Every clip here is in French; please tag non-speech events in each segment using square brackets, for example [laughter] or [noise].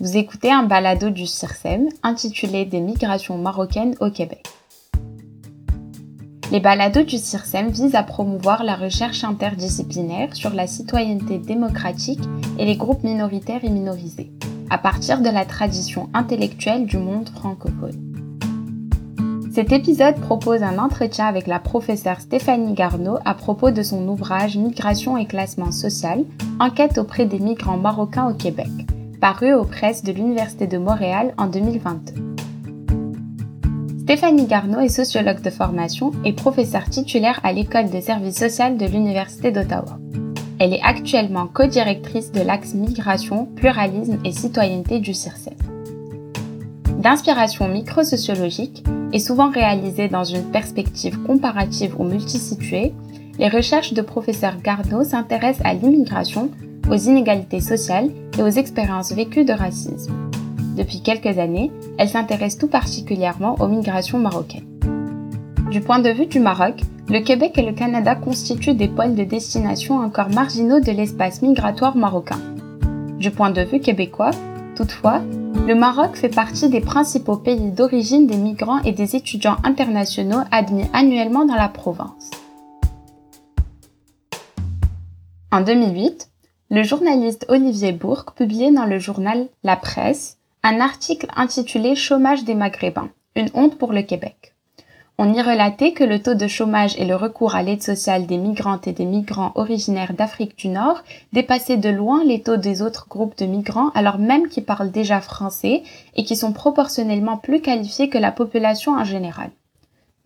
Vous écoutez un balado du CIRSEM intitulé Des migrations marocaines au Québec. Les balados du CIRSEM visent à promouvoir la recherche interdisciplinaire sur la citoyenneté démocratique et les groupes minoritaires et minorisés, à partir de la tradition intellectuelle du monde francophone. Cet épisode propose un entretien avec la professeure Stéphanie Garneau à propos de son ouvrage Migration et classement social, enquête auprès des migrants marocains au Québec, paru aux presses de l'Université de Montréal en 2022. Stéphanie Garneau est sociologue de formation et professeure titulaire à l'École de services social de l'Université d'Ottawa. Elle est actuellement co-directrice de l'axe Migration, Pluralisme et Citoyenneté du CIRCEF. D'inspiration microsociologique et souvent réalisée dans une perspective comparative ou multisituée, les recherches de professeur Garneau s'intéressent à l'immigration, aux inégalités sociales et aux expériences vécues de racisme. Depuis quelques années, elle s'intéresse tout particulièrement aux migrations marocaines. Du point de vue du Maroc, le Québec et le Canada constituent des pôles de destination encore marginaux de l'espace migratoire marocain. Du point de vue québécois, toutefois, le Maroc fait partie des principaux pays d'origine des migrants et des étudiants internationaux admis annuellement dans la province. En 2008, le journaliste Olivier Bourque publiait dans le journal La Presse un article intitulé Chômage des Maghrébins, une honte pour le Québec. On y relatait que le taux de chômage et le recours à l'aide sociale des migrantes et des migrants originaires d'Afrique du Nord dépassaient de loin les taux des autres groupes de migrants alors même qu'ils parlent déjà français et qui sont proportionnellement plus qualifiés que la population en général.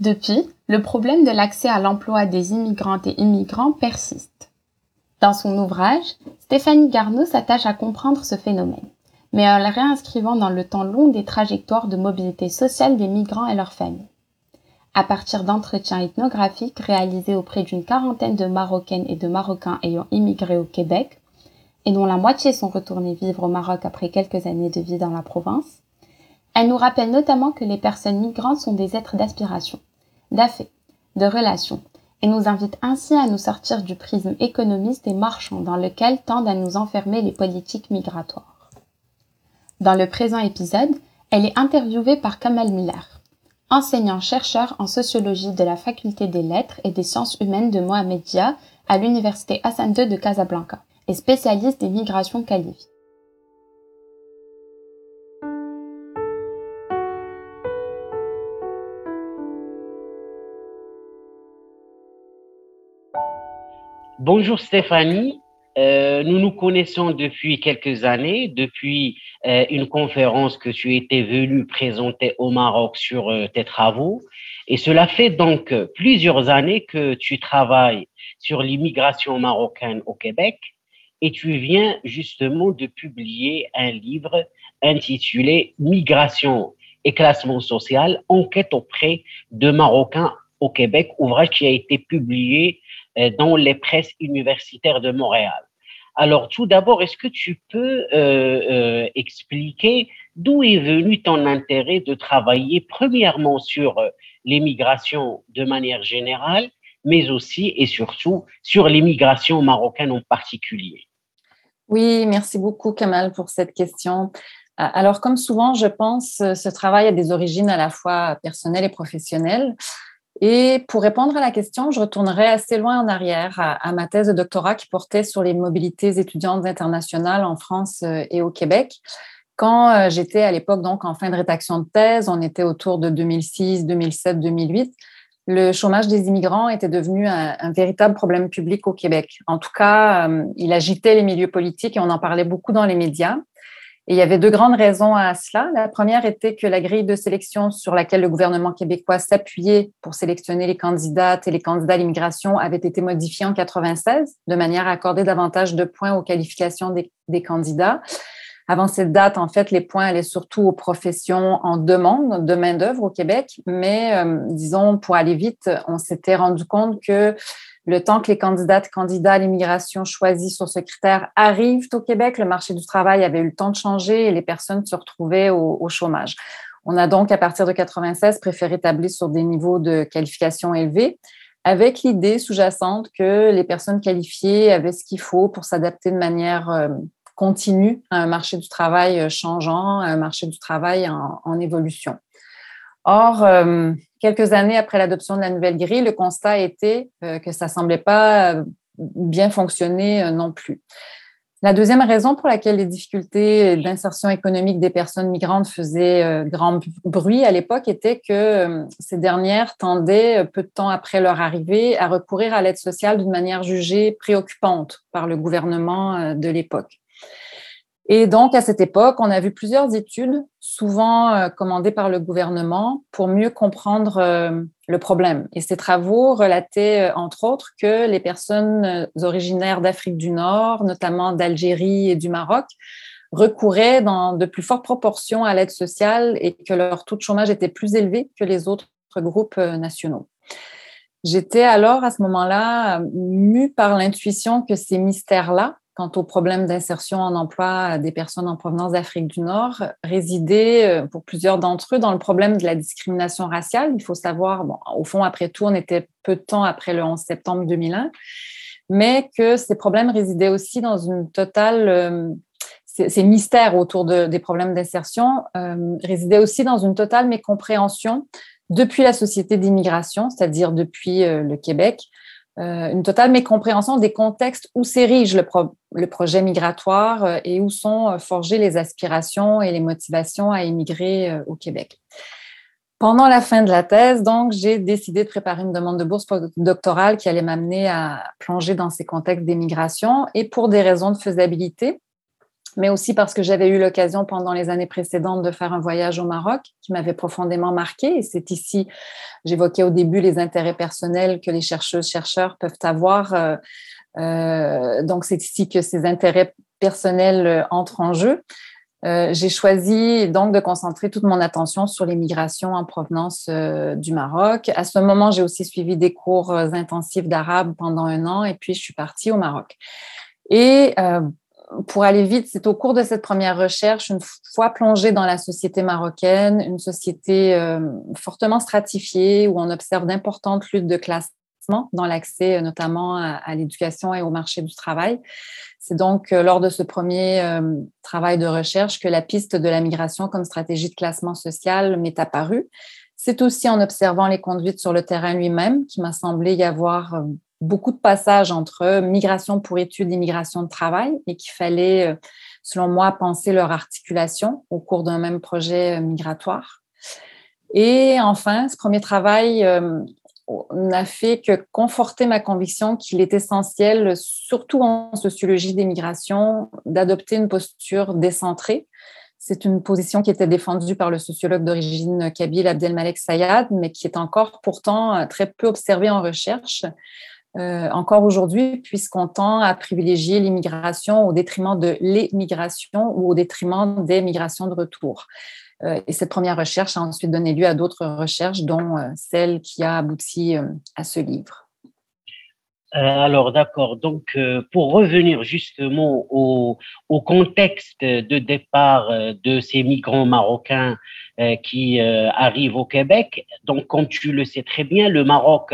Depuis, le problème de l'accès à l'emploi des immigrantes et immigrants persiste. Dans son ouvrage, Stéphanie Garneau s'attache à comprendre ce phénomène, mais en le réinscrivant dans le temps long des trajectoires de mobilité sociale des migrants et leurs familles. À partir d'entretiens ethnographiques réalisés auprès d'une quarantaine de Marocaines et de Marocains ayant immigré au Québec, et dont la moitié sont retournés vivre au Maroc après quelques années de vie dans la province, elle nous rappelle notamment que les personnes migrantes sont des êtres d'aspiration, d'affaires, de relations, et nous invite ainsi à nous sortir du prisme économiste et marchand dans lequel tendent à nous enfermer les politiques migratoires. Dans le présent épisode, elle est interviewée par Kamal Miller, enseignant-chercheur en sociologie de la faculté des lettres et des sciences humaines de Mohamedia à l'université Hassan II de Casablanca et spécialiste des migrations qualifiées. Bonjour Stéphanie, euh, nous nous connaissons depuis quelques années, depuis euh, une conférence que tu étais venue présenter au Maroc sur euh, tes travaux. Et cela fait donc plusieurs années que tu travailles sur l'immigration marocaine au Québec et tu viens justement de publier un livre intitulé Migration et classement social, enquête auprès de Marocains au Québec, ouvrage qui a été publié dans les presses universitaires de Montréal. Alors, tout d'abord, est-ce que tu peux euh, euh, expliquer d'où est venu ton intérêt de travailler premièrement sur l'immigration de manière générale, mais aussi et surtout sur l'immigration marocaine en particulier? Oui, merci beaucoup Kamal pour cette question. Alors, comme souvent, je pense, ce travail a des origines à la fois personnelles et professionnelles. Et pour répondre à la question, je retournerai assez loin en arrière à, ma thèse de doctorat qui portait sur les mobilités étudiantes internationales en France euh, et au Québec. Quand euh, j'étais à l'époque donc en fin de rédaction de thèse, on était autour de 2006, 2007, 2008. Le chômage des immigrants était devenu un, véritable problème public au Québec. En tout cas, euh, il agitait les milieux politiques et on en parlait beaucoup dans les médias. Et il y avait deux grandes raisons à cela. La première était que la grille de sélection sur laquelle le gouvernement québécois s'appuyait pour sélectionner les candidates et les candidats à l'immigration avait été modifiée en 96 de manière à accorder davantage de points aux qualifications des, candidats. Avant cette date, en fait, les points allaient surtout aux professions en demande de main-d'œuvre au Québec. Mais, euh, disons, pour aller vite, on s'était rendu compte que le temps que les candidates candidats à l'immigration choisis sur ce critère arrivent au Québec, le marché du travail avait eu le temps de changer et les personnes se retrouvaient au, chômage. On a donc, à partir de 96, préféré établir sur des niveaux de qualification élevés, avec l'idée sous-jacente que les personnes qualifiées avaient ce qu'il faut pour s'adapter de manière euh, continue à un marché du travail changeant, à un marché du travail en, évolution. Or, quelques années après l'adoption de la nouvelle grille, le constat était que ça semblait pas bien fonctionner non plus. La deuxième raison pour laquelle les difficultés d'insertion économique des personnes migrantes faisaient euh, grand bruit à l'époque était que euh, ces dernières tendaient, euh, peu de temps après leur arrivée, à recourir à l'aide sociale d'une manière jugée préoccupante par le gouvernement de l'époque. Et donc, à cette époque, on a vu plusieurs études, souvent euh, commandées par le gouvernement, pour mieux comprendre euh, le problème. Et ces travaux relataient, euh, entre autres, que les personnes originaires d'Afrique du Nord, notamment d'Algérie et du Maroc, recouraient dans de plus fortes proportions à l'aide sociale et que leur taux de chômage était plus élevé que les autres groupes nationaux. J'étais alors à ce moment-là mue par l'intuition que ces mystères-là, quant aux problèmes d'insertion en emploi des personnes en provenance d'Afrique du Nord résidait euh, pour plusieurs d'entre eux dans le problème de la discrimination raciale. Il faut savoir, bon, au fond, après tout, on était peu de temps après le 11 septembre 2001, mais que ces problèmes résidaient aussi dans une totale... Euh, ces mystères autour des problèmes d'insertion euh, résidaient aussi dans une totale mécompréhension depuis la société d'immigration, c'est-à-dire depuis le Québec, euh, une totale mécompréhension des contextes où s'érige le, projet migratoire euh, et où sont euh, forgées les aspirations et les motivations à émigrer au Québec. Pendant la fin de la thèse, donc, j'ai décidé de préparer une demande de bourse doctorale qui allait m'amener à plonger dans ces contextes d'émigration et pour des raisons de faisabilité, mais aussi parce que j'avais eu l'occasion pendant les années précédentes de faire un voyage au Maroc qui m'avait profondément marqué. Et c'est ici, j'évoquais au début les intérêts personnels que les chercheuses, chercheurs peuvent avoir. Euh, euh, donc, c'est ici que ces intérêts personnels euh, entrent en jeu. j'ai choisi donc de concentrer toute mon attention sur les migrations en provenance du Maroc. À ce moment, j'ai aussi suivi des cours intensifs d'arabe pendant un an et puis je suis partie au Maroc. Et pour aller vite, c'est au cours de cette première recherche, une fois plongée dans la société marocaine, une société euh, fortement stratifiée où on observe d'importantes luttes de classement dans l'accès euh, notamment à, l'éducation et au marché du travail. C'est donc euh, lors de ce premier travail de recherche que la piste de la migration comme stratégie de classement social m'est apparue. C'est aussi en observant les conduites sur le terrain lui-même qui m'a semblé y avoir beaucoup de passages entre migration pour études et migration de travail et qu'il fallait, euh, selon moi, penser leur articulation au cours d'un même projet euh, migratoire. Et enfin, ce premier travail euh, n'a fait que conforter ma conviction qu'il est essentiel, surtout en sociologie des migrations, d'adopter une posture décentrée. C'est une position qui était défendue par le sociologue d'origine kabyle Abdelmalek Sayad, mais qui est encore pourtant très peu observée en recherche. Euh, encore aujourd'hui, puisqu'on tend à privilégier l'immigration au détriment de l'émigration ou au détriment des migrations de retour. Euh, et cette première recherche a ensuite donné lieu à d'autres recherches, dont euh, celle qui a abouti à ce livre. Alors d'accord, donc pour revenir justement au, contexte de départ de ces migrants marocains euh, qui euh, arrivent au Québec. Donc, comme tu le sais très bien, le Maroc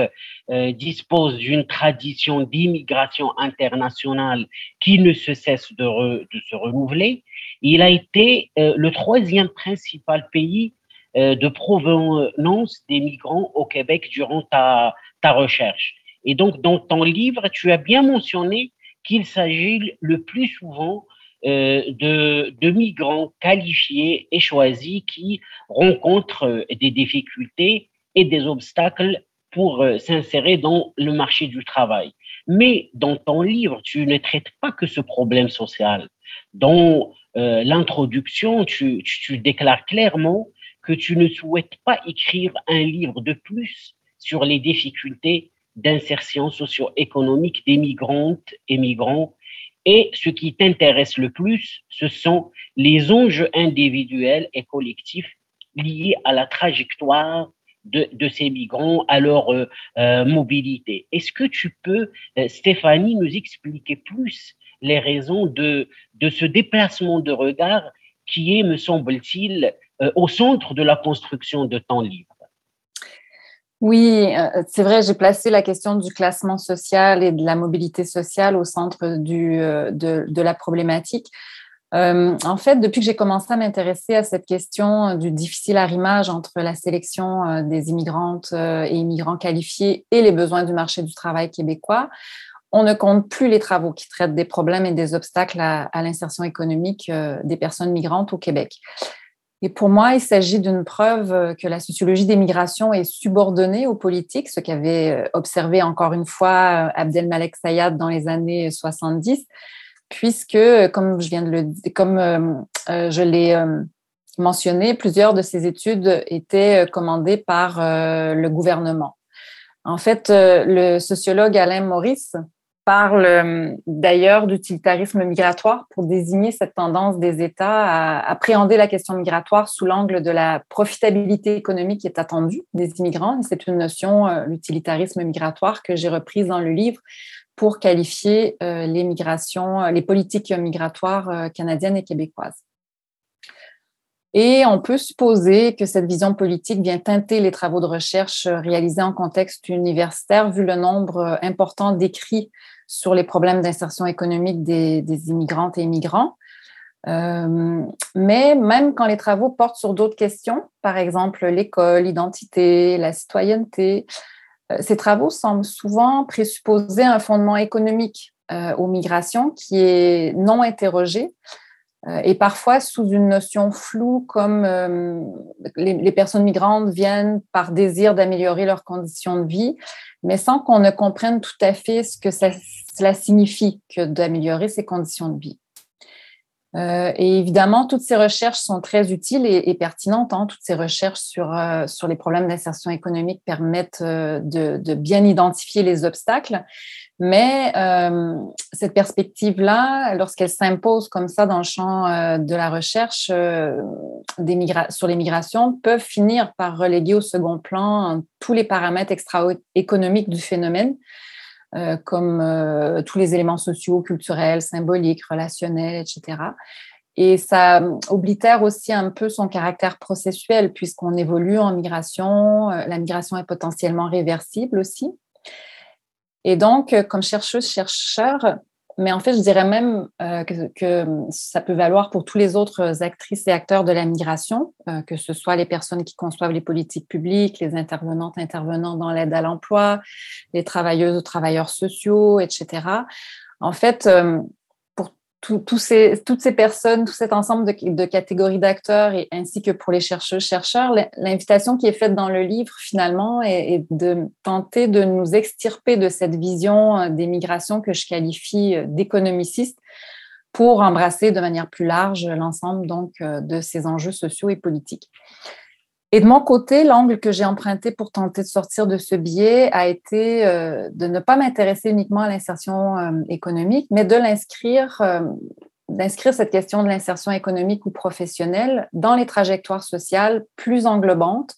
euh, dispose d'une tradition d'immigration internationale qui ne se cesse de, de se renouveler. Il a été le troisième principal pays de provenance des migrants au Québec durant ta recherche. Et donc, dans ton livre, tu as bien mentionné qu'il s'agit le plus souvent euh, de, migrants qualifiés et choisis qui rencontrent euh, des difficultés et des obstacles pour euh, s'insérer dans le marché du travail. Mais dans ton livre, tu ne traites pas que ce problème social. Dans l'introduction, tu déclares clairement que tu ne souhaites pas écrire un livre de plus sur les difficultés d'insertion socio-économique des migrantes et migrants et ce qui t'intéresse le plus, ce sont les enjeux individuels et collectifs liés à la trajectoire de, de ces migrants, à leur euh, euh, mobilité. Est-ce que tu peux, euh, Stéphanie, nous expliquer plus les raisons de, de ce déplacement de regard qui est, me semble-t-il, au centre de la construction de ton livre? Oui, c'est vrai, j'ai placé la question du classement social et de la mobilité sociale au centre du, de, la problématique. Euh, en fait, depuis que j'ai commencé à m'intéresser à cette question du difficile arrimage entre la sélection euh, des immigrantes euh, et immigrants qualifiés et les besoins du marché du travail québécois, on ne compte plus les travaux qui traitent des problèmes et des obstacles à, l'insertion économique des personnes migrantes au Québec. Et pour moi, il s'agit d'une preuve que la sociologie des migrations est subordonnée aux politiques, ce qu'avait observé encore une fois Abdelmalek Sayad dans les années 70 puisque, comme je viens de le comme euh, euh, je l'ai euh, mentionné, plusieurs de ces études étaient commandées par le gouvernement. En fait, le sociologue Alain Maurice parle d'ailleurs d'utilitarisme migratoire pour désigner cette tendance des États à appréhender la question migratoire sous l'angle de la profitabilité économique qui est attendue des immigrants. C'est une notion, l'utilitarisme migratoire, que j'ai reprise dans le livre pour qualifier euh, les migrations, euh, les politiques migratoires euh, canadiennes et québécoises. Et on peut supposer que cette vision politique vient teinter les travaux de recherche réalisés en contexte universitaire, vu le nombre important d'écrits sur les problèmes d'insertion économique des, des, immigrantes et immigrants. mais même quand les travaux portent sur d'autres questions, par exemple l'école, l'identité, la citoyenneté, euh, ces travaux semblent souvent présupposer un fondement économique euh, aux migrations qui est non interrogé euh, et parfois sous une notion floue comme les, personnes migrantes viennent par désir d'améliorer leurs conditions de vie, mais sans qu'on ne comprenne tout à fait ce que cela signifie que d'améliorer ces conditions de vie. Euh, et évidemment, toutes ces recherches sont très utiles et, pertinentes. Hein. Toutes ces recherches sur, euh, sur les problèmes d'insertion économique permettent euh, de, bien identifier les obstacles. Mais cette perspective-là, lorsqu'elle s'impose comme ça dans le champ de la recherche sur les migrations, peuvent finir par reléguer au second plan tous les paramètres extra-économiques du phénomène. Euh, comme euh, tous les éléments sociaux, culturels, symboliques, relationnels, etc. Et ça oblitère aussi un peu son caractère processuel, puisqu'on évolue en migration. Euh, la migration est potentiellement réversible aussi. Et donc, comme chercheuse, chercheur, mais en fait, je dirais même euh, que, ça peut valoir pour tous les autres actrices et acteurs de la migration, euh, que ce soit les personnes qui conçoivent les politiques publiques, les intervenantes, intervenants dans l'aide à l'emploi, les travailleuses ou travailleurs sociaux, etc. En fait, euh, toutes ces personnes, tout cet ensemble de, catégories d'acteurs, ainsi que pour les chercheurs, chercheurs, l'invitation qui est faite dans le livre, finalement, est, de tenter de nous extirper de cette vision euh, des migrations que je qualifie euh, d'économiciste pour embrasser de manière plus large l'ensemble donc euh, de ces enjeux sociaux et politiques. Et de mon côté, l'angle que j'ai emprunté pour tenter de sortir de ce biais a été euh, de ne pas m'intéresser uniquement à l'insertion euh, économique, mais de l'inscrire, euh, d'inscrire cette question de l'insertion économique ou professionnelle dans les trajectoires sociales plus englobantes.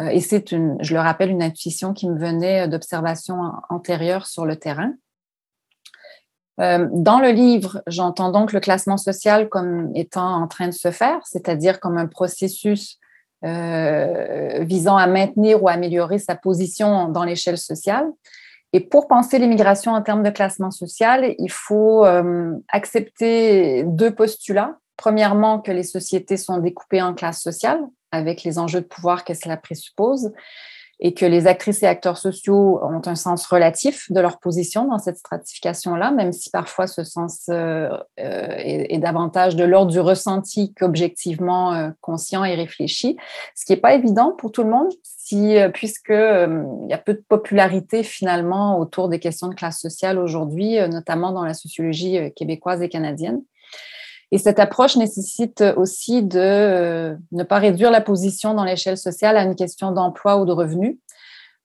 et c'est, une, je le rappelle, une intuition qui me venait d'observations antérieures sur le terrain. Dans le livre, j'entends donc le classement social comme étant en train de se faire, c'est-à-dire comme un processus euh, visant à maintenir ou améliorer sa position dans l'échelle sociale. Et pour penser l'immigration en termes de classement social, il faut euh, accepter deux postulats. Premièrement, que les sociétés sont découpées en classes sociales, avec les enjeux de pouvoir que cela présuppose et que les actrices et acteurs sociaux ont un sens relatif de leur position dans cette stratification-là, même si parfois ce sens euh, euh, est, davantage de l'ordre du ressenti qu'objectivement euh, conscient et réfléchi, ce qui n'est pas évident pour tout le monde, si, puisque il y a peu de popularité finalement autour des questions de classe sociale aujourd'hui, notamment dans la sociologie québécoise et canadienne. Et cette approche nécessite aussi de euh, ne pas réduire la position dans l'échelle sociale à une question d'emploi ou de revenu.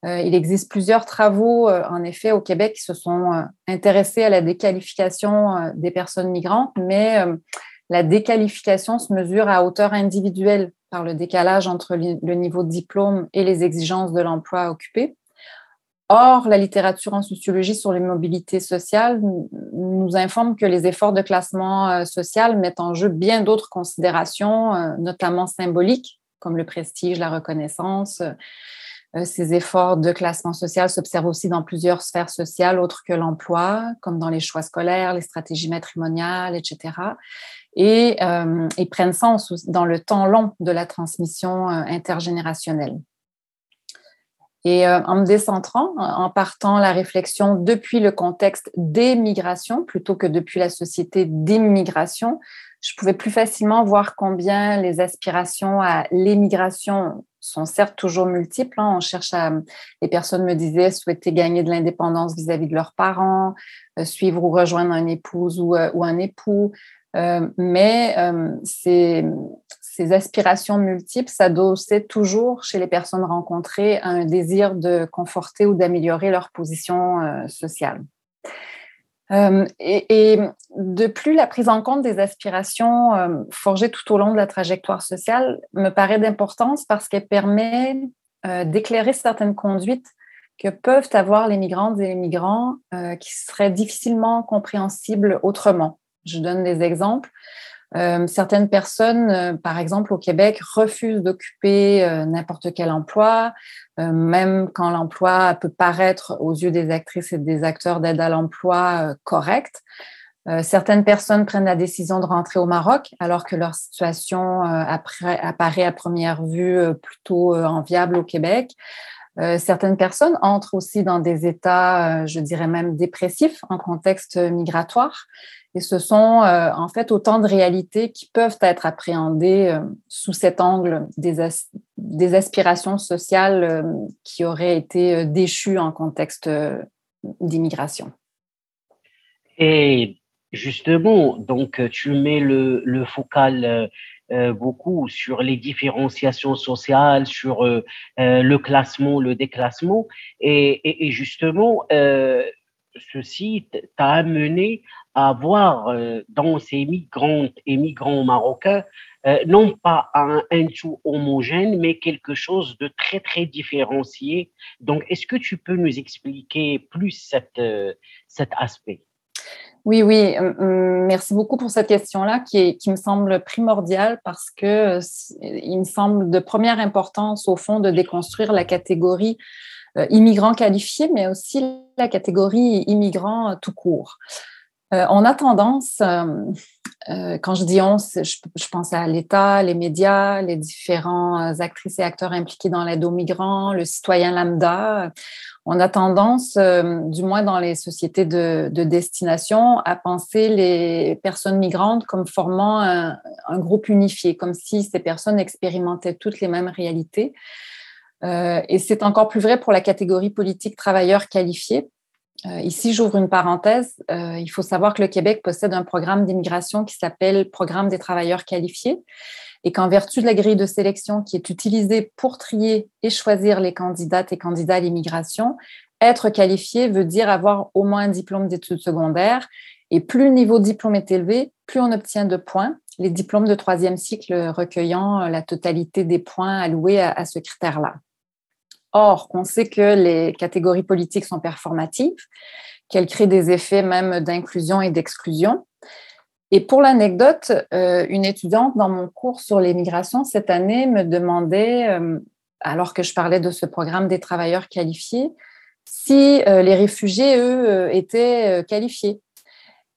Euh, il existe plusieurs travaux, euh, en effet, au Québec qui se sont intéressés à la déqualification des personnes migrantes, mais la déqualification se mesure à hauteur individuelle par le décalage entre le niveau de diplôme et les exigences de l'emploi occupé. Or, la littérature en sociologie sur les mobilités sociales nous informe que les efforts de classement euh, social mettent en jeu bien d'autres considérations, euh, notamment symboliques, comme le prestige, la reconnaissance, ces efforts de classement social s'observent aussi dans plusieurs sphères sociales autres que l'emploi, comme dans les choix scolaires, les stratégies matrimoniales, etc. Et, et prennent sens dans le temps long de la transmission intergénérationnelle. Et euh, en me décentrant, en partant la réflexion depuis le contexte des migrations plutôt que depuis la société d'immigration, je pouvais plus facilement voir combien les aspirations à l'émigration sont certes toujours multiples. Hein. On cherche à, les personnes me disaient souhaiter gagner de l'indépendance vis-à-vis de leurs parents, euh, suivre ou rejoindre une épouse ou, euh, ou un époux. mais c'est ces aspirations multiples s'adossaient toujours chez les personnes rencontrées à un désir de conforter ou d'améliorer leur position euh, sociale. Euh, et, de plus, la prise en compte des aspirations euh, forgées tout au long de la trajectoire sociale me paraît d'importance parce qu'elle permet d'éclairer certaines conduites que peuvent avoir les migrantes et les migrants qui seraient difficilement compréhensibles autrement. Je donne des exemples. Euh, certaines personnes, euh, par exemple au Québec, refusent d'occuper euh, n'importe quel emploi, même quand l'emploi peut paraître aux yeux des actrices et des acteurs d'aide à l'emploi correct. certaines personnes prennent la décision de rentrer au Maroc alors que leur situation apparaît à première vue plutôt enviable au Québec. certaines personnes entrent aussi dans des états, je dirais même dépressifs en contexte migratoire. Et ce sont euh, en fait autant de réalités qui peuvent être appréhendées euh, sous cet angle des, aspirations sociales euh, qui auraient été déchues en contexte d'immigration. Et justement, donc tu mets le, focal beaucoup sur les différenciations sociales, sur le classement, le déclassement, et justement, ceci t'a amené à voir euh, dans ces migrantes et migrants marocains euh, non pas un, tout homogène, mais quelque chose de très, très différencié. Donc, est-ce que tu peux nous expliquer plus cette, euh, cet aspect? Oui, oui, merci beaucoup pour cette question-là qui, qui, me semble primordiale parce que il me semble de première importance au fond de déconstruire la catégorie immigrant qualifié, mais aussi la catégorie immigrant tout court. Euh, on a tendance, euh, euh, quand je dis on, je, pense à l'État, les médias, les différents actrices et acteurs impliqués dans l'aide aux migrants, le citoyen lambda. On a tendance, du moins dans les sociétés de, destination, à penser les personnes migrantes comme formant un, groupe unifié, comme si ces personnes expérimentaient toutes les mêmes réalités. et c'est encore plus vrai pour la catégorie politique travailleurs qualifiés euh, ici, j'ouvre une parenthèse. Euh, il faut savoir que le Québec possède un programme d'immigration qui s'appelle Programme des travailleurs qualifiés et qu'en vertu de la grille de sélection qui est utilisée pour trier et choisir les candidates et candidats à l'immigration, être qualifié veut dire avoir au moins un diplôme d'études secondaires. Et plus le niveau de diplôme est élevé, plus on obtient de points, les diplômes de troisième cycle recueillant la totalité des points alloués à ce critère-là. Or, on sait que les catégories politiques sont performatives, qu'elles créent des effets même d'inclusion et d'exclusion. Et pour l'anecdote, euh, une étudiante dans mon cours sur l'immigration cette année me demandait, euh, alors que je parlais de ce programme des travailleurs qualifiés, si euh, les réfugiés, eux, étaient qualifiés.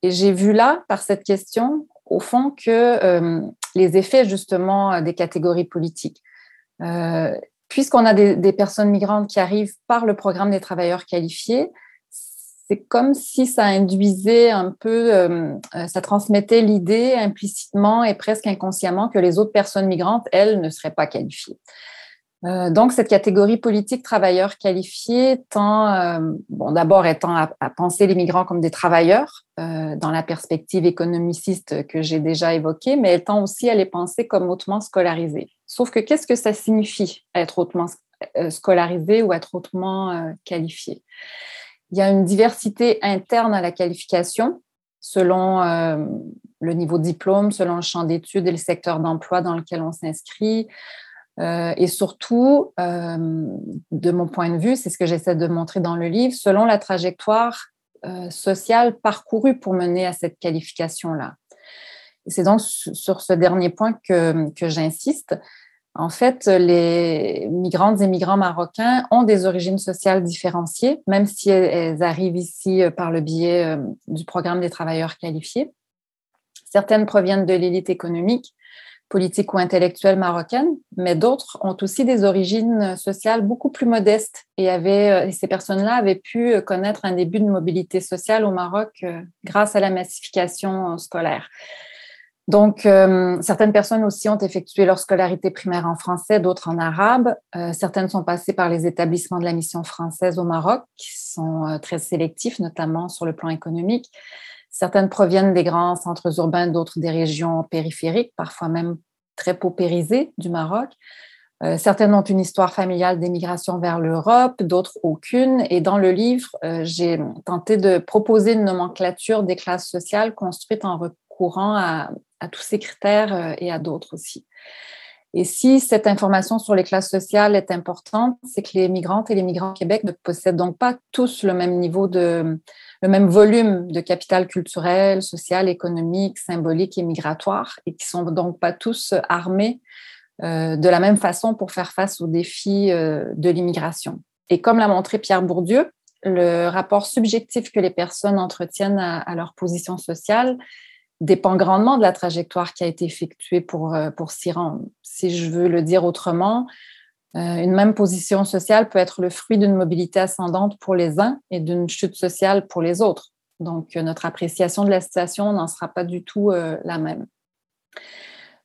Et j'ai vu là, par cette question, au fond, que les effets justement des catégories politiques puisqu'on a des, personnes migrantes qui arrivent par le programme des travailleurs qualifiés, c'est comme si ça induisait un peu, euh, euh, ça transmettait l'idée implicitement et presque inconsciemment que les autres personnes migrantes, elles, ne seraient pas qualifiées. Euh, donc, cette catégorie politique travailleurs qualifiés tend, bon, d'abord étant à, penser les migrants comme des travailleurs dans la perspective économiciste que j'ai déjà évoquée, mais elle tend aussi à les penser comme hautement scolarisés. Sauf que qu'est-ce que ça signifie être hautement euh, scolarisé ou être hautement euh, qualifié? Il y a une diversité interne à la qualification selon euh, le niveau de diplôme, selon le champ d'études et le secteur d'emploi dans lequel on s'inscrit. Et surtout, de mon point de vue, c'est ce que j'essaie de montrer dans le livre, selon la trajectoire sociale parcourue pour mener à cette qualification-là. C'est donc sur ce dernier point que, que j'insiste. En fait, les migrantes et migrants marocains ont des origines sociales différenciées, même si elles arrivent ici par le biais du programme des travailleurs qualifiés. Certaines proviennent de l'élite économique, politique ou intellectuelle marocaine, mais d'autres ont aussi des origines sociales beaucoup plus modestes et, avaient, et ces personnes-là avaient pu connaître un début de mobilité sociale au Maroc grâce à la massification scolaire. Donc, euh, certaines personnes aussi ont effectué leur scolarité primaire en français, d'autres en arabe. Euh, certaines sont passées par les établissements de la mission française au Maroc, qui sont euh, très sélectifs, notamment sur le plan économique. Certaines proviennent des grands centres urbains, d'autres des régions périphériques, parfois même très paupérisées du Maroc. certaines ont une histoire familiale d'émigration vers l'Europe, d'autres aucune. Et dans le livre, j'ai tenté de proposer une nomenclature des classes sociales construite en recourant à, à tous ces critères euh, et à d'autres aussi. Et si cette information sur les classes sociales est importante, c'est que les migrantes et les migrants au Québec ne possèdent donc pas tous le même niveau de, le même volume de capital culturel, social, économique, symbolique et migratoire, et qui sont donc pas tous armés euh, de la même façon pour faire face aux défis euh, de l'immigration. Et comme l'a montré Pierre Bourdieu, le rapport subjectif que les personnes entretiennent à leur position sociale dépend grandement de la trajectoire qui a été effectuée pour, euh, pour s'y rendre. Si je veux le dire autrement, euh, une même position sociale peut être le fruit d'une mobilité ascendante pour les uns et d'une chute sociale pour les autres. Donc, euh, notre appréciation de la situation n'en sera pas du tout la même.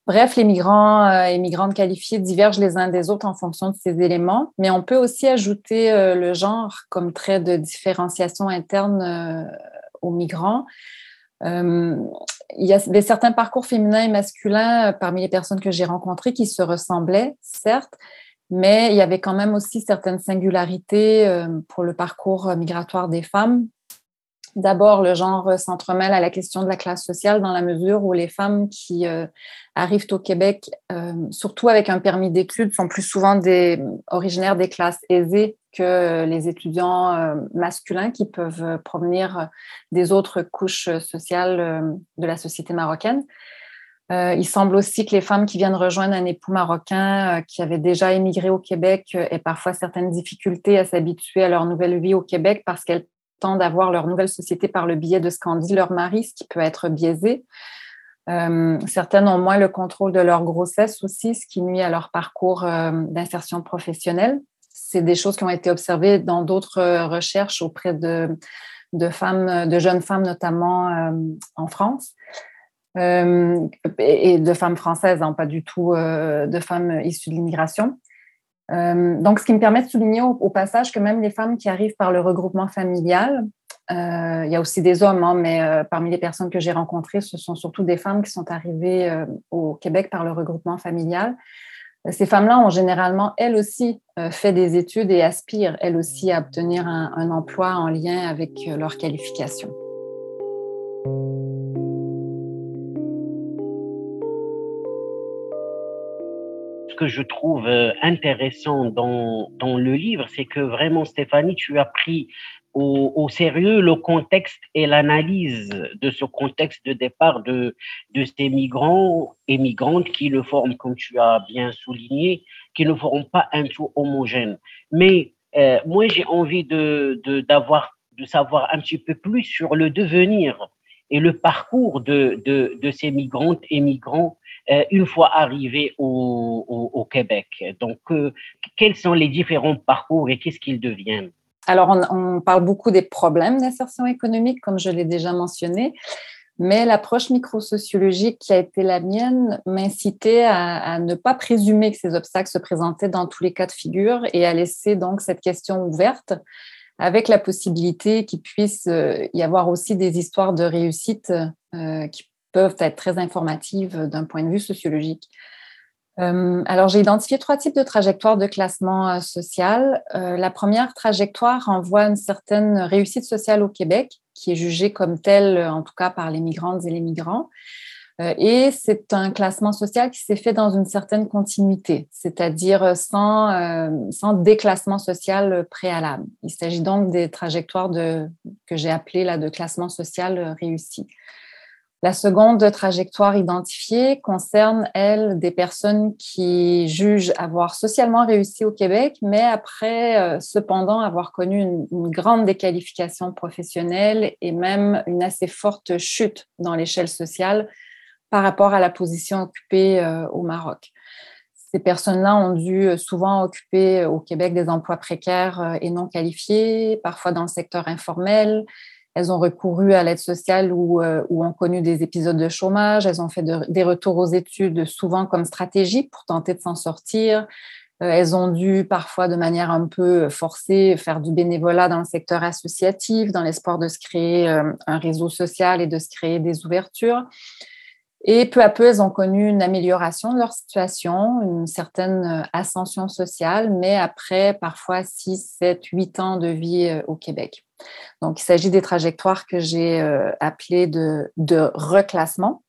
Bref, les migrants et migrantes qualifiés divergent les uns des autres en fonction de ces éléments, mais on peut aussi ajouter le genre comme trait de différenciation interne aux migrants. Euh, il y avait certains parcours féminins et masculins euh, parmi les personnes que j'ai rencontrées qui se ressemblaient, certes, mais il y avait quand même aussi certaines singularités euh, pour le parcours migratoire des femmes. D'abord, le genre s'entremêle à la question de la classe sociale dans la mesure où les femmes qui arrivent au Québec, surtout avec un permis d'études, sont plus souvent originaires des classes aisées que les étudiants euh, masculins qui peuvent provenir des autres couches sociales euh, de la société marocaine. Euh, il semble aussi que les femmes qui viennent rejoindre un époux marocain qui avait déjà émigré au Québec aient parfois certaines difficultés à s'habituer à leur nouvelle vie au Québec parce qu'elles tendent à voir leur nouvelle société par le biais de ce qu'en dit leur mari, ce qui peut être biaisé. certaines ont moins le contrôle de leur grossesse aussi, ce qui nuit à leur parcours d'insertion professionnelle c'est des choses qui ont été observées dans d'autres euh, recherches auprès de, femmes, de jeunes femmes, notamment euh, en France. Euh, et de femmes françaises, hein, pas du tout de femmes issues de l'immigration. donc, ce qui me permet de souligner au, passage que même les femmes qui arrivent par le regroupement familial, il y a aussi des hommes, hein, mais parmi les personnes que j'ai rencontrées, ce sont surtout des femmes qui sont arrivées au Québec par le regroupement familial. Ces femmes-là ont généralement, elles aussi, euh, fait des études et aspirent, elles aussi, à obtenir un, emploi en lien avec euh, leur qualification. Que je trouve euh, intéressant dans, le livre, c'est que vraiment, Stéphanie, tu as pris au, sérieux le contexte et l'analyse de ce contexte de départ de, ces migrants et migrantes qui le forment, comme tu as bien souligné, qui ne forment pas un tout homogène. Mais euh, moi, j'ai envie de savoir un petit peu plus sur le devenir et le parcours de, ces migrantes et migrants euh, une fois arrivés au, au, Québec. Donc, euh, quels sont les différents parcours et qu'est-ce qu'ils deviennent? Alors, on, parle beaucoup des problèmes d'insertion économique, comme je l'ai déjà mentionné, mais l'approche microsociologique qui a été la mienne m'incitait à, à, ne pas présumer que ces obstacles se présentaient dans tous les cas de figure et à laisser donc cette question ouverte avec la possibilité qu'il puisse euh, y avoir aussi des histoires de réussite euh, qui peuvent être très informatives d'un point de vue sociologique. Euh, alors, j'ai identifié trois types de trajectoires de classement social. La première trajectoire renvoie une certaine réussite sociale au Québec, qui est jugée comme telle, en tout cas par les migrantes et les migrants. Et c'est un classement social qui s'est fait dans une certaine continuité, c'est-à-dire sans, sans déclassement social préalable. Il s'agit donc des trajectoires que j'ai appelées là, de classement social réussi. La seconde trajectoire identifiée concerne, elle, des personnes qui jugent avoir socialement réussi au Québec, mais après, euh, cependant, avoir connu une, grande déqualification professionnelle et même une assez forte chute dans l'échelle sociale par rapport à la position occupée euh, au Maroc. Ces personnes-là ont dû souvent occuper au Québec des emplois précaires euh, et non qualifiés, parfois dans le secteur informel, elles ont recouru à l'aide sociale ou, euh, ont connu des épisodes de chômage. Elles ont fait des retours aux études souvent comme stratégie pour tenter de s'en sortir. Euh, elles ont dû parfois de manière un peu forcée faire du bénévolat dans le secteur associatif dans l'espoir de se créer euh, un réseau social et de se créer des ouvertures. Et peu à peu, elles ont connu une amélioration de leur situation, une certaine ascension sociale, mais après parfois 6, 7, 8 ans de vie au Québec. Donc, il s'agit des trajectoires que j'ai euh, appelées de, reclassement.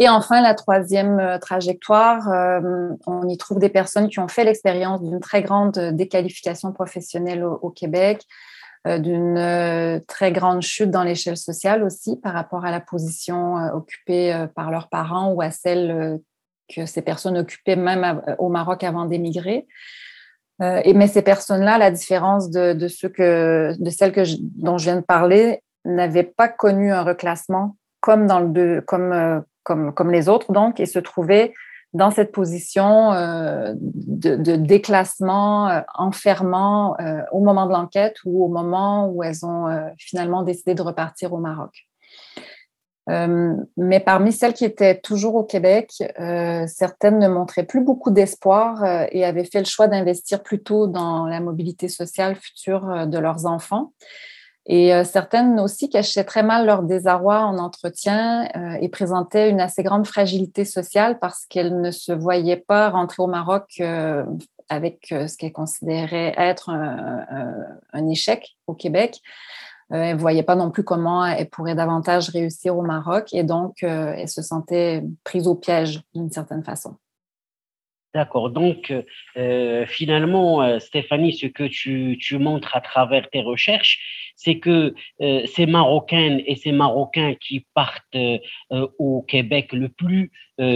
Et enfin, la troisième euh, trajectoire, euh, on y trouve des personnes qui ont fait l'expérience d'une très grande déqualification professionnelle au, Québec, d'une très grande chute dans l'échelle sociale aussi par rapport à la position occupée par leurs parents ou à celle que ces personnes occupaient même au Maroc avant d'émigrer. Euh, et, mais ces personnes-là, la différence de, ceux que, de celles que dont je viens de parler, n'avaient pas connu un reclassement comme, dans le, comme, euh, comme, comme les autres, donc, et se trouvaient dans cette position euh, de, déclassement euh, enfermant euh, au moment de l'enquête ou au moment où elles ont finalement décidé de repartir au Maroc. Euh, mais parmi celles qui étaient toujours au Québec, euh, certaines ne montraient plus beaucoup d'espoir euh, et avaient fait le choix d'investir plutôt dans la mobilité sociale future de leurs enfants. Et certaines aussi cachaient très mal leur désarroi en entretien et présentaient une assez grande fragilité sociale parce qu'elles ne se voyaient pas rentrer au Maroc avec ce qu'elles considéraient être un échec au Québec euh, elle ne voyait pas non plus comment elle pourrait davantage réussir au Maroc et donc euh, elle se sentait prise au piège d'une certaine façon. D'accord. Donc, euh, finalement, Stéphanie, ce que tu, montres à travers tes recherches, c'est que ces Marocaines et ces Marocains qui partent au Québec le plus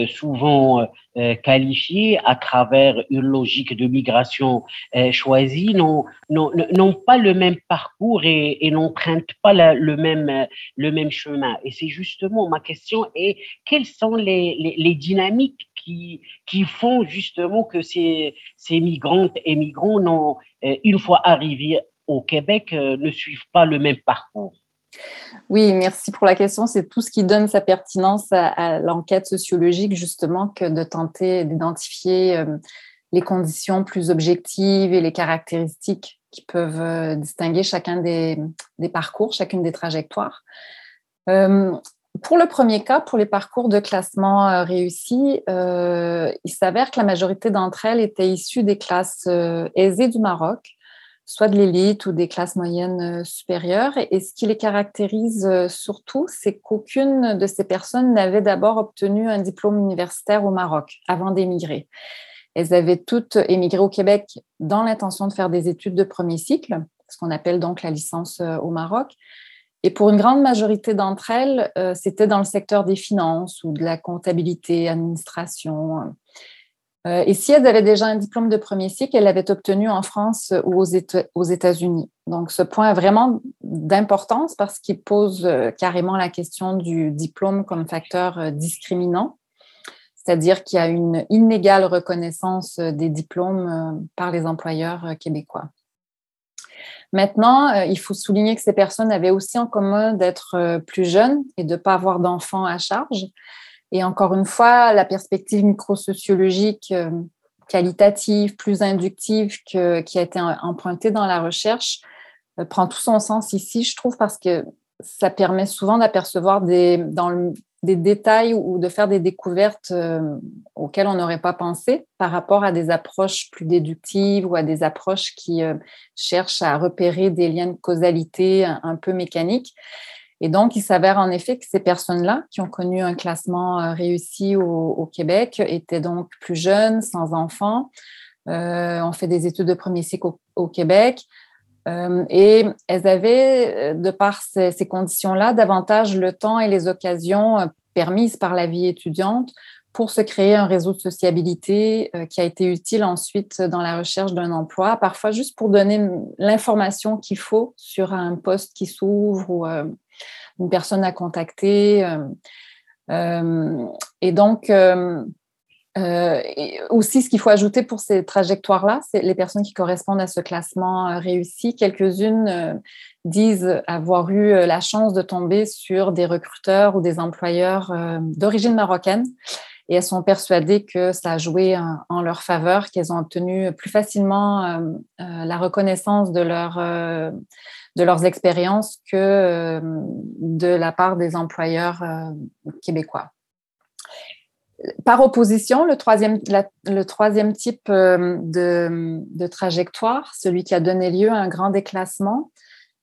souvent euh, qualifiés à travers une logique de migration euh, choisie n'ont pas le même parcours et, et n'empruntent pas le, même, le même chemin. Et c'est justement ma question est quelles sont les, les, les, dynamiques qui, qui font justement que ces, ces migrantes et migrants, euh, une fois arrivés au Québec, ne suivent pas le même parcours oui, merci pour la question. C'est tout ce qui donne sa pertinence à, l'enquête sociologique, justement, que de tenter d'identifier euh, les conditions plus objectives et les caractéristiques qui peuvent euh, distinguer chacun des, parcours, chacune des trajectoires. Euh, pour le premier cas, pour les parcours de classement réussis, il s'avère que la majorité d'entre elles étaient issues des classes aisées du Maroc, soit de l'élite ou des classes moyennes euh, supérieures. Et ce qui les caractérise euh, surtout, c'est qu'aucune de ces personnes n'avait d'abord obtenu un diplôme universitaire au Maroc avant d'émigrer. Elles avaient toutes émigré au Québec dans l'intention de faire des études de premier cycle, ce qu'on appelle donc la licence euh, au Maroc. Et pour une grande majorité d'entre elles, c'était dans le secteur des finances ou de la comptabilité, administration. Euh, et si elles avaient déjà un diplôme de premier cycle, elles l'avaient obtenu en France ou aux États-Unis. Donc, ce point est vraiment d'importance parce qu'il pose euh, carrément la question du diplôme comme facteur euh, discriminant, c'est-à-dire qu'il y a une inégale reconnaissance des diplômes par les employeurs québécois. Maintenant, il faut souligner que ces personnes avaient aussi en commun d'être plus jeunes et de ne pas avoir d'enfants à charge. Et encore une fois, la perspective microsociologique euh, qualitative, plus inductive qui a été empruntée dans la recherche euh, prend tout son sens ici, je trouve, parce que ça permet souvent d'apercevoir des, des détails ou de faire des découvertes euh, auxquelles on n'aurait pas pensé par rapport à des approches plus déductives ou à des approches qui cherchent à repérer des liens de causalité un peu mécaniques. Et donc, il s'avère en effet que ces personnes-là, qui ont connu un classement euh, réussi au, Québec, étaient donc plus jeunes, sans enfants, euh, ont fait des études de premier cycle au, Québec, et elles avaient, de par ces, conditions-là, davantage le temps et les occasions permises par la vie étudiante pour se créer un réseau de sociabilité euh, qui a été utile ensuite dans la recherche d'un emploi, parfois juste pour donner l'information qu'il faut sur un poste qui s'ouvre ou euh, une personne à contacter. Euh, et donc, aussi, ce qu'il faut ajouter pour ces trajectoires-là, c'est les personnes qui correspondent à ce classement réussi. Quelques-unes disent avoir eu la chance de tomber sur des recruteurs ou des employeurs d'origine marocaine et elles sont persuadées que ça a joué en, leur faveur, qu'elles ont obtenu plus facilement euh, euh, la reconnaissance de, leur, euh, de leurs expériences que de la part des employeurs québécois. Par opposition, le troisième, type de, de, trajectoire, celui qui a donné lieu à un grand déclassement,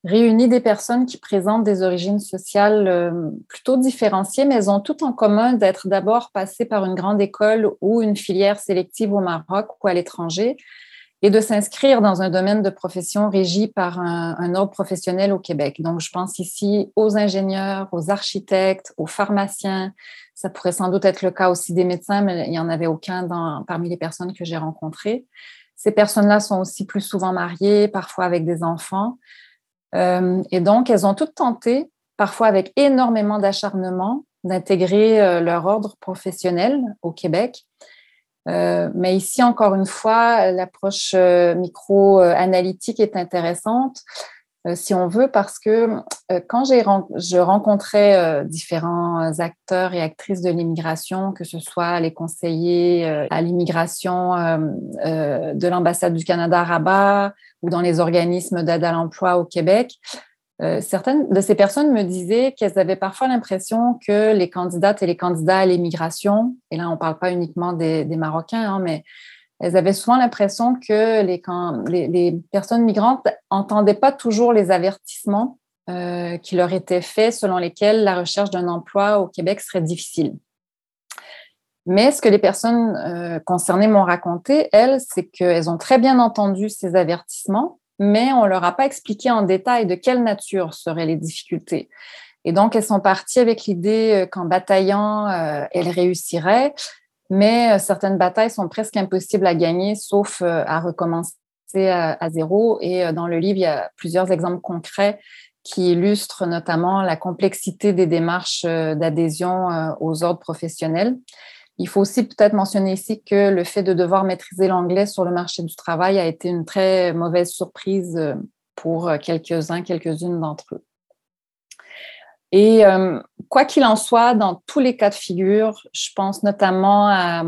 réunit des personnes qui présentent des origines sociales euh, plutôt différenciées, mais ont tout en commun d'être d'abord passées par une grande école ou une filière sélective au Maroc ou à l'étranger et de s'inscrire dans un domaine de profession régi par un, ordre professionnel au Québec. Donc, je pense ici aux ingénieurs, aux architectes, aux pharmaciens. Ça pourrait sans doute être le cas aussi des médecins, mais il n'y en avait aucun parmi les personnes que j'ai rencontrées. Ces personnes-là sont aussi plus souvent mariées, parfois avec des enfants. Euh, et donc, elles ont toutes tenté, parfois avec énormément d'acharnement, d'intégrer euh, leur ordre professionnel au Québec. Euh, mais ici, encore une fois, l'approche micro-analytique est intéressante, si on veut, parce que quand je rencontrais différents acteurs et actrices de l'immigration, que ce soit les conseillers à l'immigration de l'ambassade du Canada à Rabat, ou dans les organismes d'aide à l'emploi au Québec, euh, certaines de ces personnes me disaient qu'elles avaient parfois l'impression que les candidates et les candidats à l'immigration, et là on ne parle pas uniquement des, Marocains, hein, mais elles avaient souvent l'impression que les, les, personnes migrantes n'entendaient pas toujours les avertissements euh, qui leur étaient faits selon lesquels la recherche d'un emploi au Québec serait difficile. Mais ce que les personnes euh, concernées m'ont raconté, elles, c'est qu'elles ont très bien entendu ces avertissements, mais on ne leur a pas expliqué en détail de quelle nature seraient les difficultés. Et donc, elles sont parties avec l'idée euh, qu'en bataillant, euh, elles réussiraient, mais certaines batailles sont presque impossibles à gagner, sauf à recommencer à, zéro. Et dans le livre, il y a plusieurs exemples concrets qui illustrent notamment la complexité des démarches d'adhésion aux ordres professionnels. Il faut aussi peut-être mentionner ici que le fait de devoir maîtriser l'anglais sur le marché du travail a été une très mauvaise surprise euh, pour euh, quelques-uns, quelques-unes d'entre eux. Et euh, quoi qu'il en soit, dans tous les cas de figure, je pense notamment à,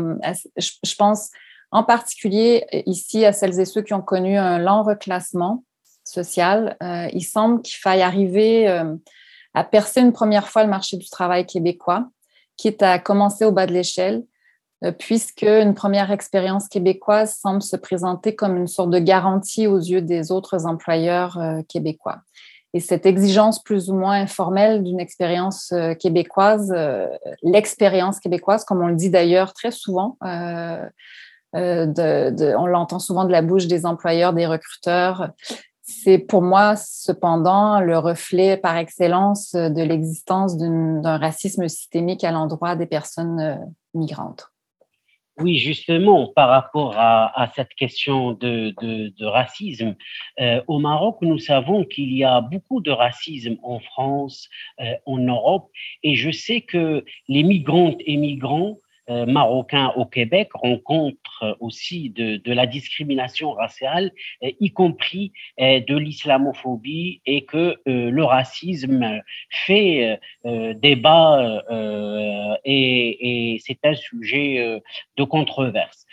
je, pense en particulier ici à celles et ceux qui ont connu un lent reclassement social. il semble qu'il faille arriver à percer une première fois le marché du travail québécois quitte à commencer au bas de l'échelle, euh, puisque une première expérience québécoise semble se présenter comme une sorte de garantie aux yeux des autres employeurs euh, québécois. Et cette exigence plus ou moins informelle d'une expérience euh, québécoise, l'expérience québécoise, comme on le dit d'ailleurs très souvent, on l'entend souvent de la bouche des employeurs, des recruteurs, c'est pour moi cependant le reflet par excellence de l'existence d'un racisme systémique à l'endroit des personnes euh, migrantes. Oui, justement, par rapport à, cette question de, racisme, euh, au Maroc, nous savons qu'il y a beaucoup de racisme en France, euh, en Europe, et je sais que les migrantes et migrants marocains au Québec rencontrent aussi de, la discrimination raciale, euh, y compris euh, de l'islamophobie, et que le racisme fait débat et, et c'est un sujet de controverse.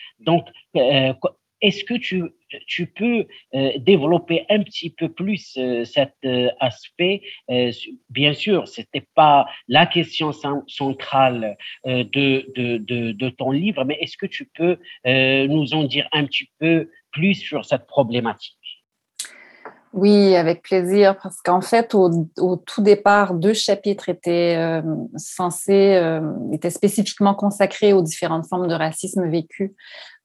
Est-ce que tu, peux euh, développer un petit peu plus euh, cet euh, aspect Bien sûr, ce n'était pas la question centrale de, ton livre, mais est-ce que tu peux nous en dire un petit peu plus sur cette problématique? Oui, avec plaisir, parce qu'en fait, au, au, tout départ, deux chapitres étaient censés, étaient spécifiquement consacrés aux différentes formes de racisme vécues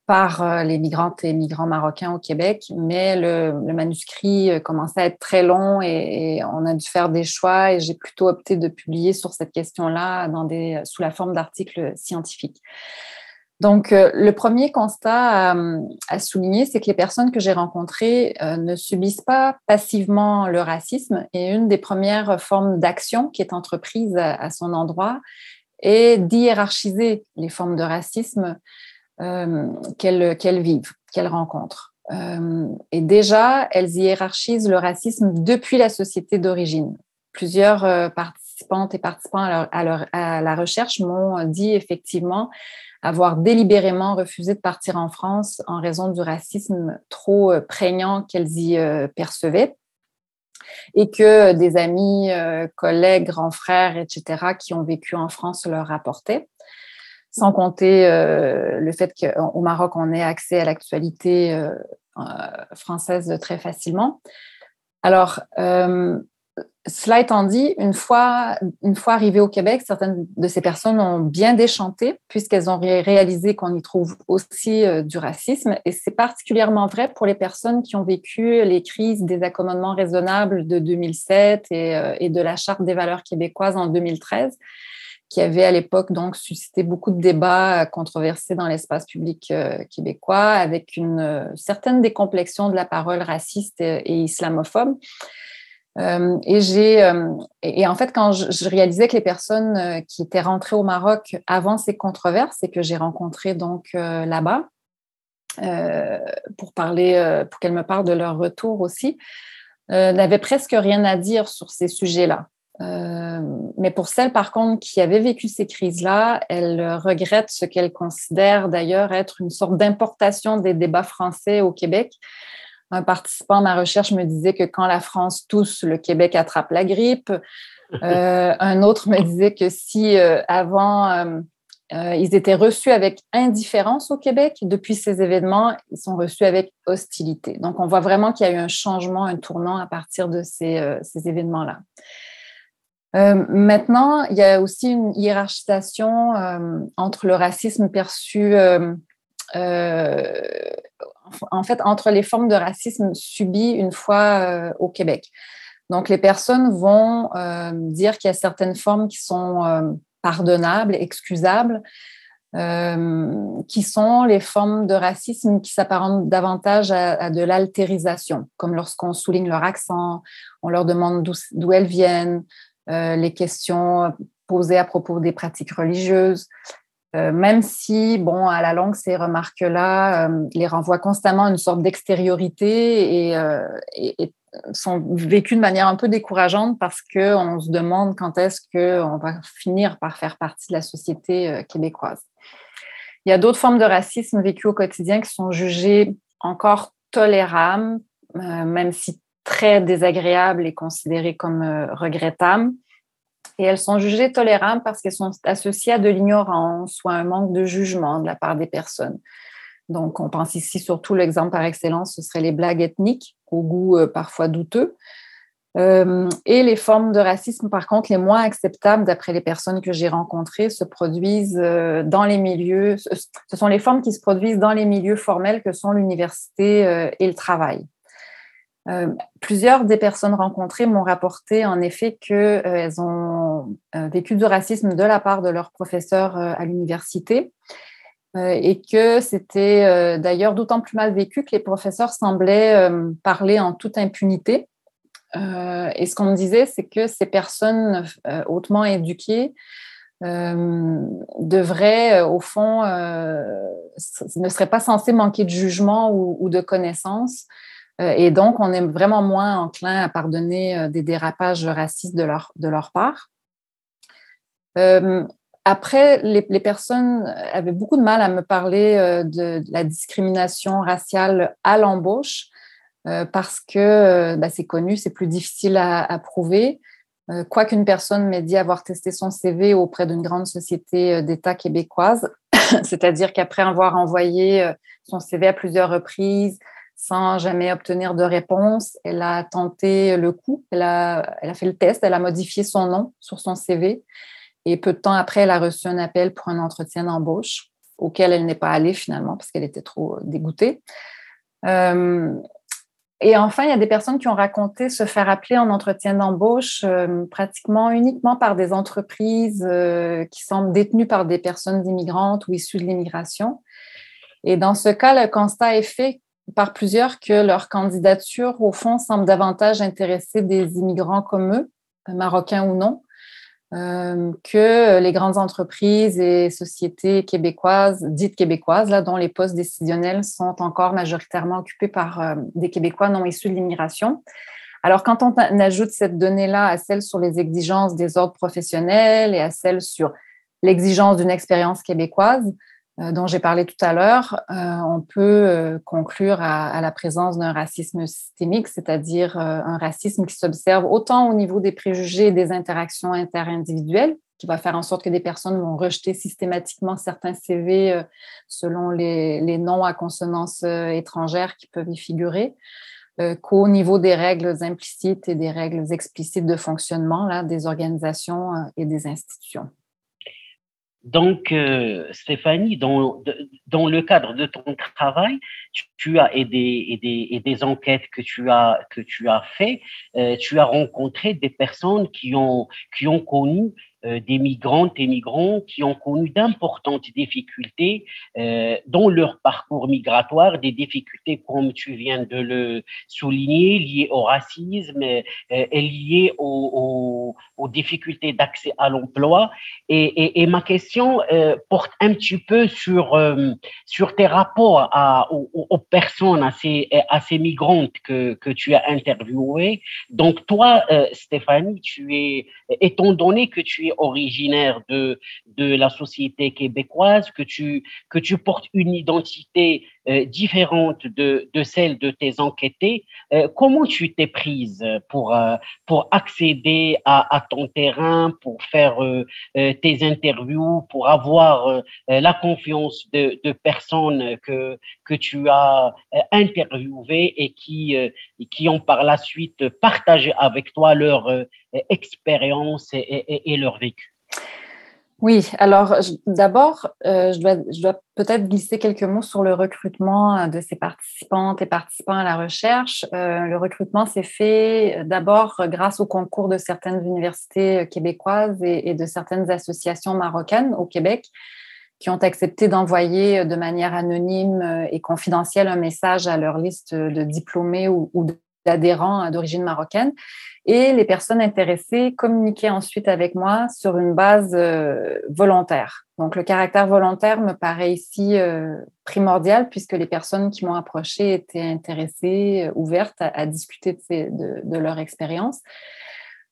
par euh, les migrantes et migrants marocains au Québec, mais le, manuscrit euh, commençait à être très long et, on a dû faire des choix et j'ai plutôt opté de publier sur cette question-là sous la forme d'articles scientifiques. Donc, euh, le premier constat à, souligner, c'est que les personnes que j'ai rencontrées ne subissent pas passivement le racisme et une des premières formes d'action qui est entreprise à, son endroit est d'hiérarchiser les formes de racisme euh, qu'elles vivent, qu'elles rencontrent. Euh, et déjà, elles hiérarchisent le racisme depuis la société d'origine. Plusieurs euh, participantes et participants à, la recherche m'ont dit effectivement avoir délibérément refusé de partir en France en raison du racisme trop prégnant qu'elles y percevaient et que des amis, collègues, grands frères, etc., qui ont vécu en France leur rapportaient sans compter euh, le fait qu'au Maroc, on ait accès à l'actualité euh, euh, française très facilement. Alors, cela étant dit, une fois, une fois arrivées au Québec, certaines de ces personnes ont bien déchanté puisqu'elles ont réalisé qu'on y trouve aussi du racisme. Et c'est particulièrement vrai pour les personnes qui ont vécu les crises des accommodements raisonnables de 2007 et, et de la Charte des valeurs québécoises en 2013 qui avait à l'époque donc suscité beaucoup de débats euh, controversés dans l'espace public euh, québécois, avec une euh, certaine décomplexion de la parole raciste et, islamophobe. et j'ai et, en fait quand je, réalisais que les personnes qui étaient rentrées au Maroc avant ces controverses et que j'ai rencontrées donc là-bas pour parler pour qu'elles me parlent de leur retour aussi n'avaient presque rien à dire sur ces sujets-là. Euh, mais pour celles, par contre, qui avaient vécu ces crises-là, elles regrettent ce qu'elles considèrent d'ailleurs être une sorte d'importation des débats français au Québec. Un participant à ma recherche me disait que quand la France tousse, le Québec attrape la grippe. [laughs] Euh, un autre me disait que si euh, avant ils étaient reçus avec indifférence au Québec, depuis ces événements, ils sont reçus avec hostilité. Donc on voit vraiment qu'il y a eu un changement, un tournant à partir de ces, ces événements-là. Euh, maintenant, il y a aussi une hiérarchisation euh, entre le racisme perçu, euh, en fait, entre les formes de racisme subies une fois au Québec. Donc, les personnes vont dire qu'il y a certaines formes qui sont pardonnables, excusables, qui sont les formes de racisme qui s'apparentent davantage à de l'altérisation, comme lorsqu'on souligne leur accent, on leur demande d'où elles viennent, euh, les questions posées à propos des pratiques religieuses, euh, même si, bon, à la longue, ces remarques-là euh, les renvoient constamment à une sorte d'extériorité et, sont vécues de manière un peu décourageante parce qu'on se demande quand est-ce qu'on va finir par faire partie de la société québécoise. Il y a d'autres formes de racisme vécues au quotidien qui sont jugées encore tolérables, même si très désagréables et considérées comme euh, regrettables. Et elles sont jugées tolérables parce qu'elles sont associées à de l'ignorance ou à un manque de jugement de la part des personnes. Donc, on pense ici surtout l'exemple par excellence, ce serait les blagues ethniques, au goût euh, parfois douteux. Euh, et les formes de racisme, par contre, les moins acceptables, d'après les personnes que j'ai rencontrées, se produisent dans les milieux, ce sont les formes qui se produisent dans les milieux formels que sont l'université et le travail. Euh, plusieurs des personnes rencontrées m'ont rapporté en effet qu'elles euh, ont euh, vécu du racisme de la part de leurs professeurs à l'université et que c'était d'ailleurs d'autant plus mal vécu que les professeurs semblaient parler en toute impunité. et ce qu'on me disait, c'est que ces personnes hautement éduquées devraient, au fond, ne seraient pas censées manquer de jugement ou de connaissances euh, et donc, on est vraiment moins enclin à pardonner euh, des dérapages racistes de leur, de leur part. Euh, après, les, personnes avaient beaucoup de mal à me parler de, la discrimination raciale à l'embauche parce que bah, c'est connu, c'est plus difficile à, prouver. Quoi qu'une personne m'ait dit avoir testé son CV auprès d'une grande société d'État québécoise, [coughs] c'est-à-dire qu'après avoir envoyé son CV à plusieurs reprises, sans jamais obtenir de réponse. Elle a tenté le coup, elle a, fait le test, elle a modifié son nom sur son CV et peu de temps après, elle a reçu un appel pour un entretien d'embauche. auquel elle n'est pas allée finalement parce qu'elle était trop dégoûtée. et enfin, il y a des personnes qui ont raconté se faire appeler en entretien d'embauche pratiquement uniquement par des entreprises qui semblent détenues par des personnes immigrantes ou issues de l'immigration. Et dans ce cas, le constat est fait par plusieurs que leur candidature, au fond, semble davantage intéresser des immigrants comme eux, marocains ou non, euh, que les grandes entreprises et sociétés québécoises, dites québécoises, dont les postes décisionnels sont encore majoritairement occupés par euh, des Québécois non issus de l'immigration. Alors, quand on ajoute cette donnée-là à celle sur les exigences des ordres professionnels et à celle sur l'exigence d'une expérience québécoise, euh, dont j'ai parlé tout à l'heure, euh, on peut euh, conclure à, la présence d'un racisme systémique, c'est-à-dire un racisme qui s'observe autant au niveau des préjugés et des interactions interindividuelles, qui va faire en sorte que des personnes vont rejeter systématiquement certains CV selon les, les noms à consonance étrangère qui peuvent y figurer, qu'au niveau des règles implicites et des règles explicites de fonctionnement là, des organisations et des institutions. Donc, euh, Stéphanie, dans, le cadre de ton travail, tu, as et des, et des, enquêtes que tu as que tu as euh, tu as rencontré des personnes qui ont qui ont connu des migrantes et migrants qui ont connu d'importantes difficultés euh, dans leur parcours migratoire, des difficultés, comme tu viens de le souligner, liées au racisme euh, et liées aux, difficultés d'accès à l'emploi. Et, ma question porte un petit peu sur, sur tes rapports aux, aux, personnes, à ces, à ces migrantes que, que tu as interviewées. Donc toi, Stéphanie, tu es, étant donné que tu es originaire de, la société québécoise, que tu portes une identité euh, différente de, de celle de tes enquêtés. Euh, comment tu t'es prise pour, euh, pour accéder à, à, ton terrain, pour faire tes interviews, pour avoir la confiance de, de, personnes que, que tu as interviewées et qui, qui ont par la suite partagé avec toi leur expérience et, et, et leur vécu? Oui, alors d'abord, euh, je dois, peut-être glisser quelques mots sur le recrutement euh, de ces participantes et participants à la recherche. Euh, le recrutement s'est fait d'abord grâce au concours de certaines universités québécoises et, de certaines associations marocaines au Québec qui ont accepté d'envoyer de manière anonyme et confidentielle un message à leur liste de diplômés ou, ou d'adhérents d'origine marocaine. Et les personnes intéressées communiquaient ensuite avec moi sur une base euh, volontaire. Donc, le caractère volontaire me paraît ici euh, primordial puisque les personnes qui m'ont approché étaient intéressées, euh, ouvertes à, discuter de, leur expérience.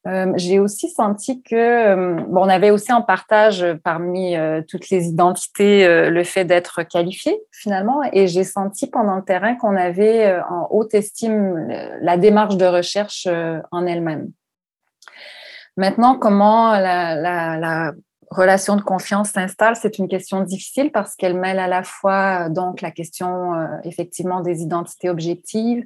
Euh, j'ai aussi senti que, euh, bon, on avait aussi en partage parmi euh, toutes les identités le fait d'être qualifié finalement, et j'ai senti pendant le terrain qu'on avait en haute estime la démarche de recherche en elle-même. Maintenant, comment la, la, la relation de confiance s'installe, c'est une question difficile parce qu'elle mêle à la fois donc la question effectivement des identités objectives,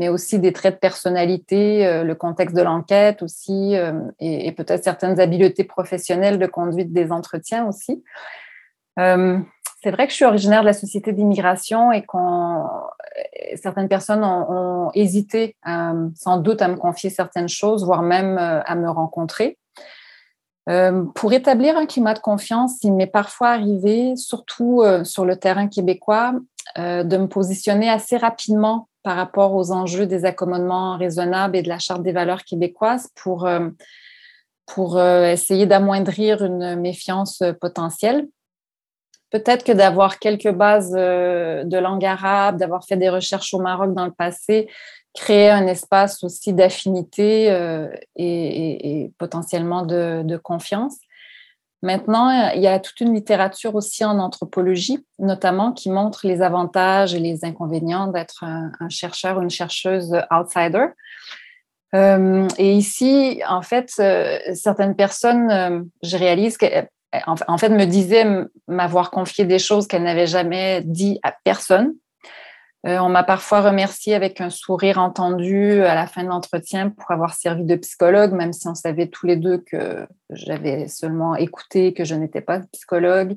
mais aussi des traits de personnalité, euh, le contexte de l'enquête aussi, euh, et, peut-être certaines habiletés professionnelles de conduite des entretiens aussi. Euh, c'est vrai que je suis originaire de la société d'immigration et qu'on certaines personnes ont, hésité sans doute à me confier certaines choses, voire même à me rencontrer. Pour établir un climat de confiance, il m'est parfois arrivé, surtout sur le terrain québécois, de me positionner assez rapidement par rapport aux enjeux des accommodements raisonnables et de la Charte des valeurs québécoises pour, euh, pour euh, essayer d'amoindrir une méfiance potentielle. Peut-être que d'avoir quelques bases euh, de langue arabe, d'avoir fait des recherches au Maroc dans le passé, créer un espace aussi d'affinité et, potentiellement de, confiance. Maintenant, il y a toute une littérature aussi en anthropologie, notamment qui montre les avantages et les inconvénients d'être un, chercheur ou une chercheuse outsider. Euh, et ici, en fait, euh, certaines personnes, euh, je réalise qu'en en fait, me disaient m'avoir confié des choses qu'elles n'avaient jamais dit à personne, euh, on m'a parfois remercié avec un sourire entendu à la fin de l'entretien pour avoir servi de psychologue, même si on savait tous les deux que j'avais seulement écouté, que je n'étais pas psychologue.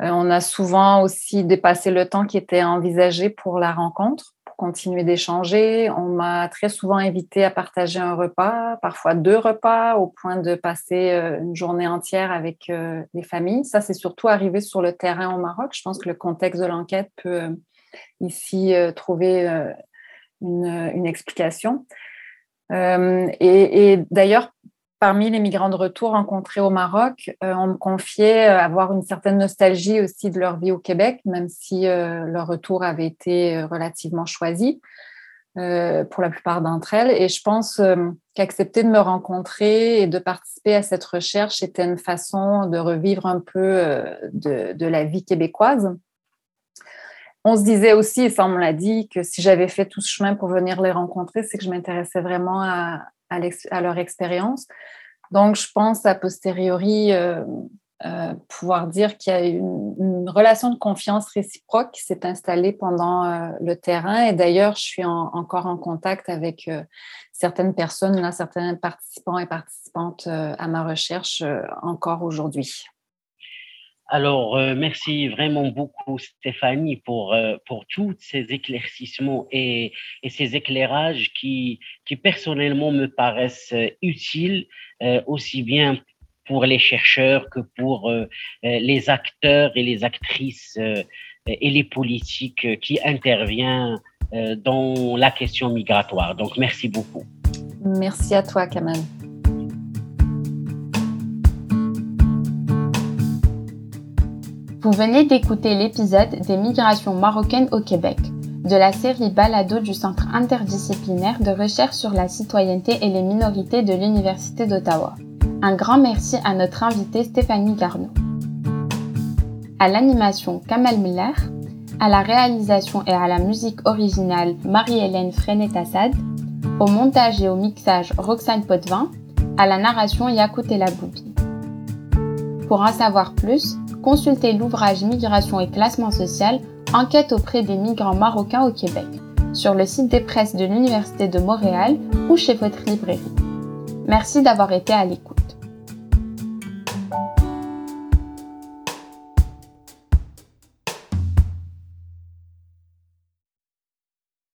on a souvent aussi dépassé le temps qui était envisagé pour la rencontre continuer d'échanger. On m'a très souvent invité à partager un repas, parfois deux repas, au point de passer euh, une journée entière avec euh, les familles. Ça, c'est surtout arrivé sur le terrain au Maroc. Je pense que le contexte de l'enquête peut euh, ici trouver une, explication. et d'ailleurs, parmi les migrants de retour rencontrés au Maroc, euh, on me confiait euh, avoir une certaine nostalgie aussi de leur vie au Québec, même si euh, leur retour avait été relativement choisi pour la plupart d'entre elles. Et je pense qu'accepter de me rencontrer et de participer à cette recherche était une façon de revivre un peu de, la vie québécoise. On se disait aussi, et ça on me l'a dit, que si j'avais fait tout ce chemin pour venir les rencontrer, c'est que je m'intéressais vraiment à, leur expérience. Donc, je pense a posteriori euh, euh, pouvoir dire qu'il y a une, relation de confiance réciproque qui s'est installée pendant euh, le terrain. Et d'ailleurs, je suis encore en contact avec certaines personnes, certains participants et participantes à ma recherche encore aujourd'hui. Alors, euh, merci vraiment beaucoup, Stéphanie, pour, euh, pour tous ces éclaircissements et, et ces éclairages qui, qui, personnellement, me paraissent euh, utiles, aussi bien pour les chercheurs que pour les acteurs et les actrices et les politiques qui interviennent dans la question migratoire. Donc, merci beaucoup. Merci à toi, Kamal. Vous venez d'écouter l'épisode des migrations marocaines au Québec, de la série Balado du Centre interdisciplinaire de recherche sur la citoyenneté et les minorités de l'Université d'Ottawa. Un grand merci à notre invitée Stéphanie Garneau. À l'animation Kamal Miller, à la réalisation et à la musique originale Marie-Hélène Frenet-Assad, au montage et au mixage Roxane Potvin, à la narration Yakout Boubi. Pour en savoir plus, consultez l'ouvrage Migration et classement social, enquête auprès des migrants marocains au Québec, sur le site des presses de l'Université de Montréal ou chez votre librairie. Merci d'avoir été à l'écoute.